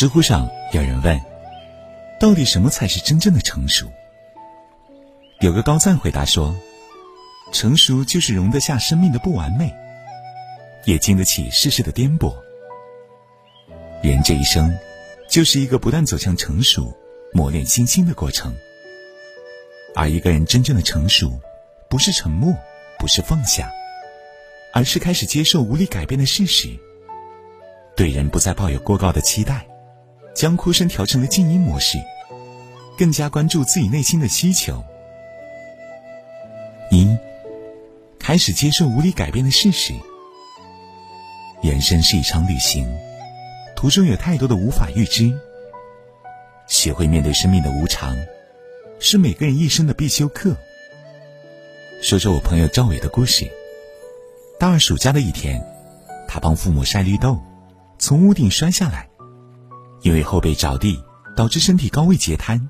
知乎上有人问：“到底什么才是真正的成熟？”有个高赞回答说：“成熟就是容得下生命的不完美，也经得起世事的颠簸。人这一生，就是一个不断走向成熟、磨练心性的过程。而一个人真正的成熟，不是沉默，不是放下，而是开始接受无力改变的事实，对人不再抱有过高的期待。”将哭声调成了静音模式，更加关注自己内心的需求。一，开始接受无力改变的事实。人生是一场旅行，途中有太多的无法预知。学会面对生命的无常，是每个人一生的必修课。说说我朋友赵伟的故事。大二暑假的一天，他帮父母晒绿豆，从屋顶摔下来。因为后背着地，导致身体高位截瘫。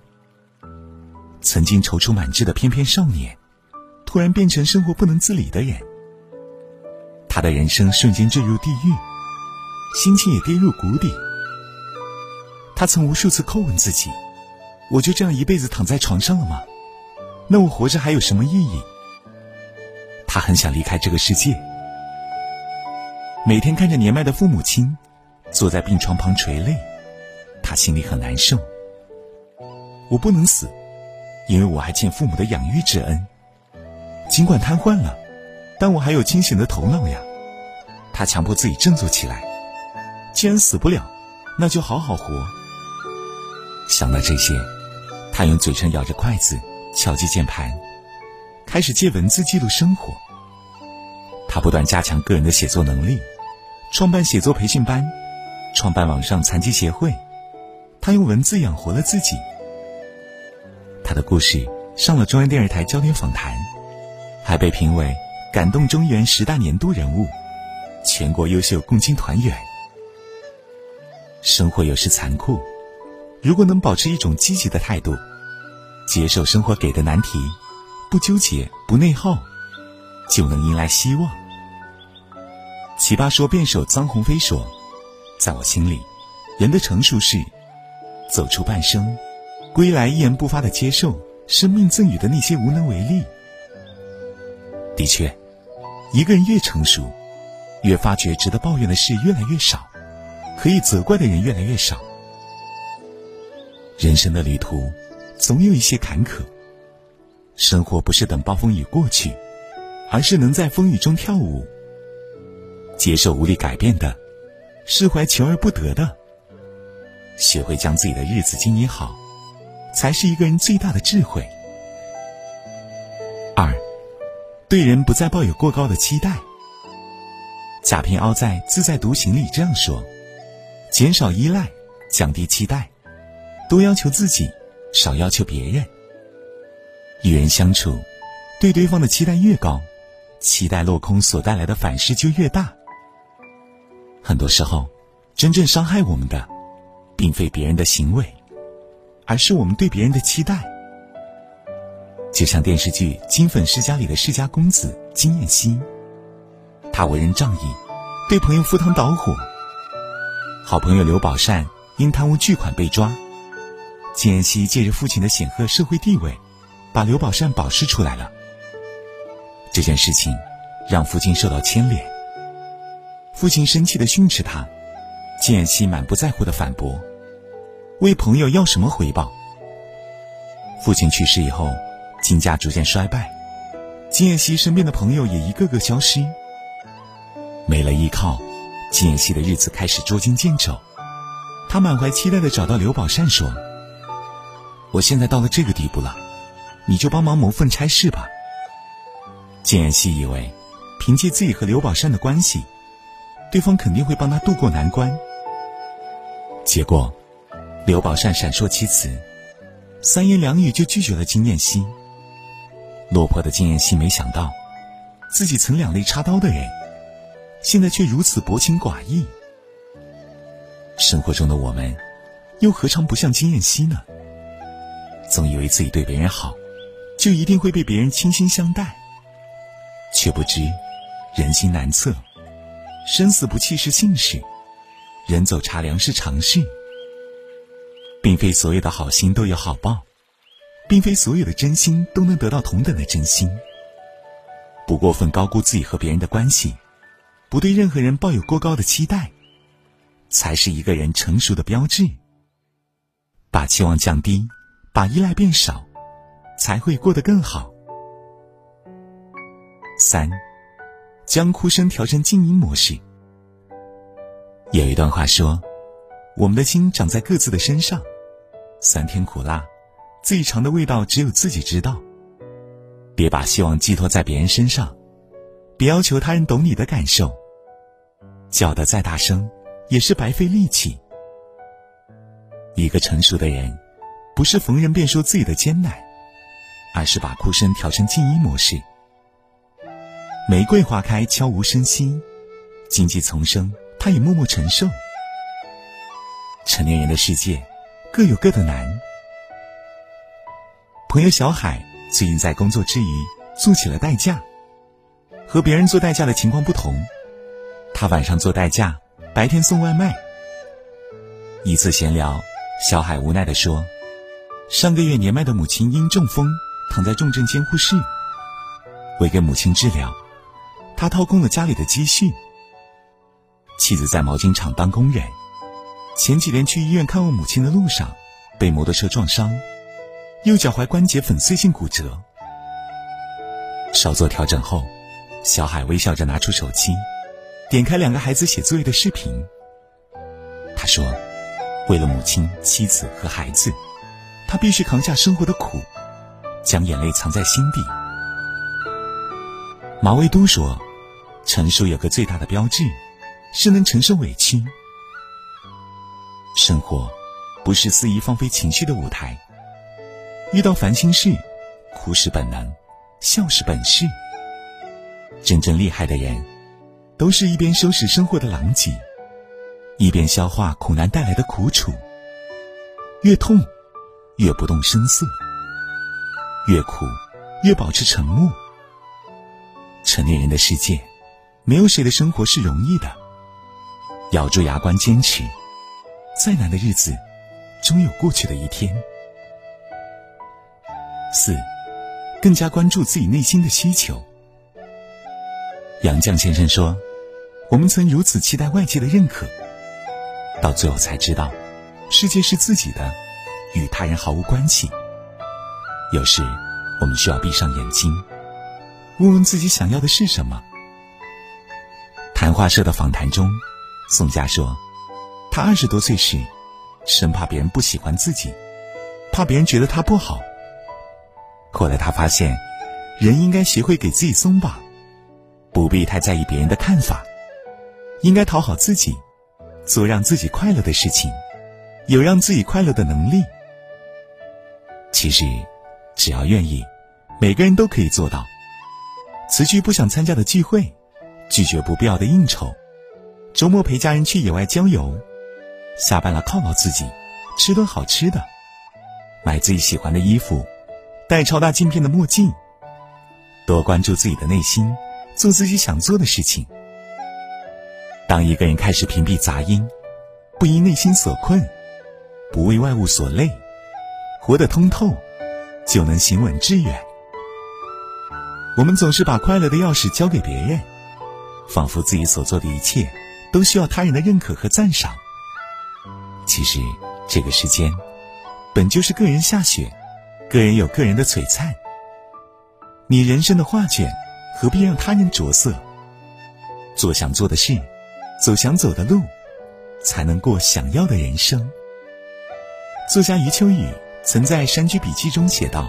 曾经踌躇满志的翩翩少年，突然变成生活不能自理的人。他的人生瞬间坠入地狱，心情也跌入谷底。他曾无数次叩问自己：“我就这样一辈子躺在床上了吗？那我活着还有什么意义？”他很想离开这个世界。每天看着年迈的父母亲，坐在病床旁垂泪。他心里很难受。我不能死，因为我还欠父母的养育之恩。尽管瘫痪了，但我还有清醒的头脑呀。他强迫自己振作起来。既然死不了，那就好好活。想到这些，他用嘴唇咬着筷子，敲击键盘，开始借文字记录生活。他不断加强个人的写作能力，创办写作培训班，创办网上残疾协会。他用文字养活了自己。他的故事上了中央电视台焦点访谈，还被评为感动中原十大年度人物、全国优秀共青团员。生活有时残酷，如果能保持一种积极的态度，接受生活给的难题，不纠结不内耗，就能迎来希望。奇葩说辩手臧鸿飞说：“在我心里，人的成熟是。”走出半生，归来一言不发的接受生命赠予的那些无能为力。的确，一个人越成熟，越发觉值得抱怨的事越来越少，可以责怪的人越来越少。人生的旅途，总有一些坎坷。生活不是等暴风雨过去，而是能在风雨中跳舞。接受无力改变的，释怀求而不得的。学会将自己的日子经营好，才是一个人最大的智慧。二，对人不再抱有过高的期待。贾平凹在《自在独行》里这样说：“减少依赖，降低期待，多要求自己，少要求别人。与人相处，对对方的期待越高，期待落空所带来的反噬就越大。很多时候，真正伤害我们的。”并非别人的行为，而是我们对别人的期待。就像电视剧《金粉世家》里的世家公子金燕西，他为人仗义，对朋友赴汤蹈火。好朋友刘宝善因贪污巨款被抓，金燕西借着父亲的显赫社会地位，把刘宝善保释出来了。这件事情让父亲受到牵连，父亲生气的训斥他，金燕西满不在乎的反驳。为朋友要什么回报？父亲去世以后，金家逐渐衰败，金燕西身边的朋友也一个个消失，没了依靠，金燕西的日子开始捉襟见肘。他满怀期待的找到刘宝善说：“我现在到了这个地步了，你就帮忙谋份差事吧。”金燕西以为，凭借自己和刘宝善的关系，对方肯定会帮他渡过难关，结果。刘宝善闪烁其词，三言两语就拒绝了金燕西。落魄的金燕西没想到，自己曾两肋插刀的人，现在却如此薄情寡义。生活中的我们，又何尝不像金燕西呢？总以为自己对别人好，就一定会被别人倾心相待，却不知人心难测，生死不弃是幸事，人走茶凉是常事。并非所有的好心都有好报，并非所有的真心都能得到同等的真心。不过分高估自己和别人的关系，不对任何人抱有过高的期待，才是一个人成熟的标志。把期望降低，把依赖变少，才会过得更好。三，将哭声调成静音模式。有一段话说：“我们的心长在各自的身上，酸甜苦辣，最长的味道只有自己知道。”别把希望寄托在别人身上，别要求他人懂你的感受。叫得再大声，也是白费力气。一个成熟的人，不是逢人便说自己的艰难，而是把哭声调成静音模式。玫瑰花开，悄无声息；荆棘丛生，他也默默承受。成年人的世界，各有各的难。朋友小海。最近在工作之余做起了代驾，和别人做代驾的情况不同，他晚上做代驾，白天送外卖。一次闲聊，小海无奈地说：“上个月年迈的母亲因中风躺在重症监护室，为给母亲治疗，他掏空了家里的积蓄。妻子在毛巾厂当工人，前几天去医院看望母亲的路上，被摩托车撞伤。”右脚踝关节粉碎性骨折，稍作调整后，小海微笑着拿出手机，点开两个孩子写作业的视频。他说：“为了母亲、妻子和孩子，他必须扛下生活的苦，将眼泪藏在心底。”马未都说：“成熟有个最大的标志，是能承受委屈。生活不是肆意放飞情绪的舞台。”遇到烦心事，哭是本能，笑是本事。真正厉害的人，都是一边收拾生活的狼藉，一边消化苦难带来的苦楚。越痛，越不动声色；越苦，越保持沉默。成年人的世界，没有谁的生活是容易的。咬住牙关坚持，再难的日子，终有过去的一天。四，更加关注自己内心的需求。杨绛先生说：“我们曾如此期待外界的认可，到最后才知道，世界是自己的，与他人毫无关系。有时，我们需要闭上眼睛，问问自己想要的是什么。”谈话社的访谈中，宋佳说：“他二十多岁时，生怕别人不喜欢自己，怕别人觉得他不好。”后来他发现，人应该学会给自己松绑，不必太在意别人的看法，应该讨好自己，做让自己快乐的事情，有让自己快乐的能力。其实，只要愿意，每个人都可以做到。辞去不想参加的聚会，拒绝不必要的应酬，周末陪家人去野外郊游，下班了犒劳自己，吃顿好吃的，买自己喜欢的衣服。戴超大镜片的墨镜，多关注自己的内心，做自己想做的事情。当一个人开始屏蔽杂音，不因内心所困，不为外物所累，活得通透，就能行稳致远。我们总是把快乐的钥匙交给别人，仿佛自己所做的一切都需要他人的认可和赞赏。其实，这个世间本就是个人下雪。个人有个人的璀璨，你人生的画卷，何必让他人着色？做想做的事，走想走的路，才能过想要的人生。作家余秋雨曾在《山居笔记》中写道：“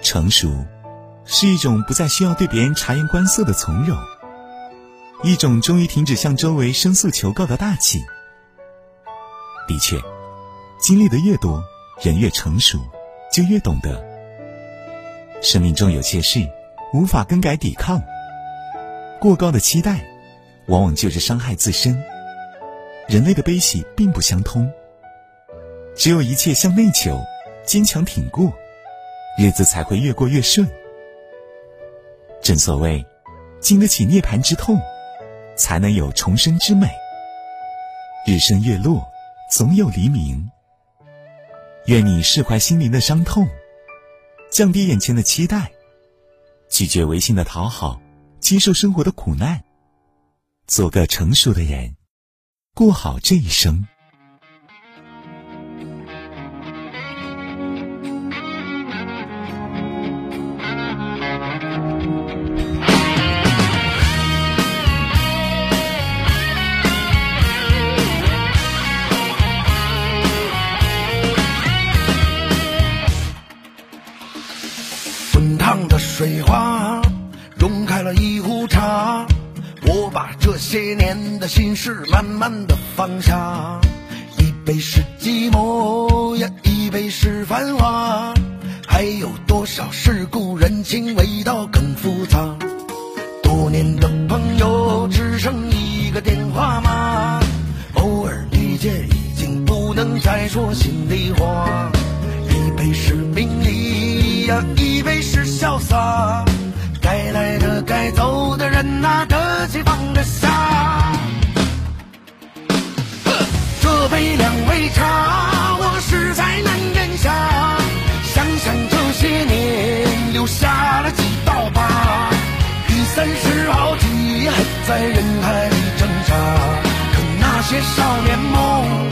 成熟，是一种不再需要对别人察言观色的从容，一种终于停止向周围申诉求告的大气。”的确，经历的越多，人越成熟。就越懂得，生命中有些事无法更改抵抗。过高的期待，往往就是伤害自身。人类的悲喜并不相通，只有一切向内求，坚强挺过，日子才会越过越顺。正所谓，经得起涅槃之痛，才能有重生之美。日升月落，总有黎明。愿你释怀心灵的伤痛，降低眼前的期待，拒绝违心的讨好，接受生活的苦难，做个成熟的人，过好这一生。些年的心事慢慢的放下。一杯是寂寞呀，一杯是繁华，还有多少世故人情味道更复杂。多年的朋友只剩一个电话码，偶尔遇见已经不能再说心里话。一杯是名利呀，一杯是。潇洒，该来的该走的人呐，杯茶，我实在难咽下。想想这些年，留下了几道疤。已三十好几，还在人海里挣扎，可那些少年梦。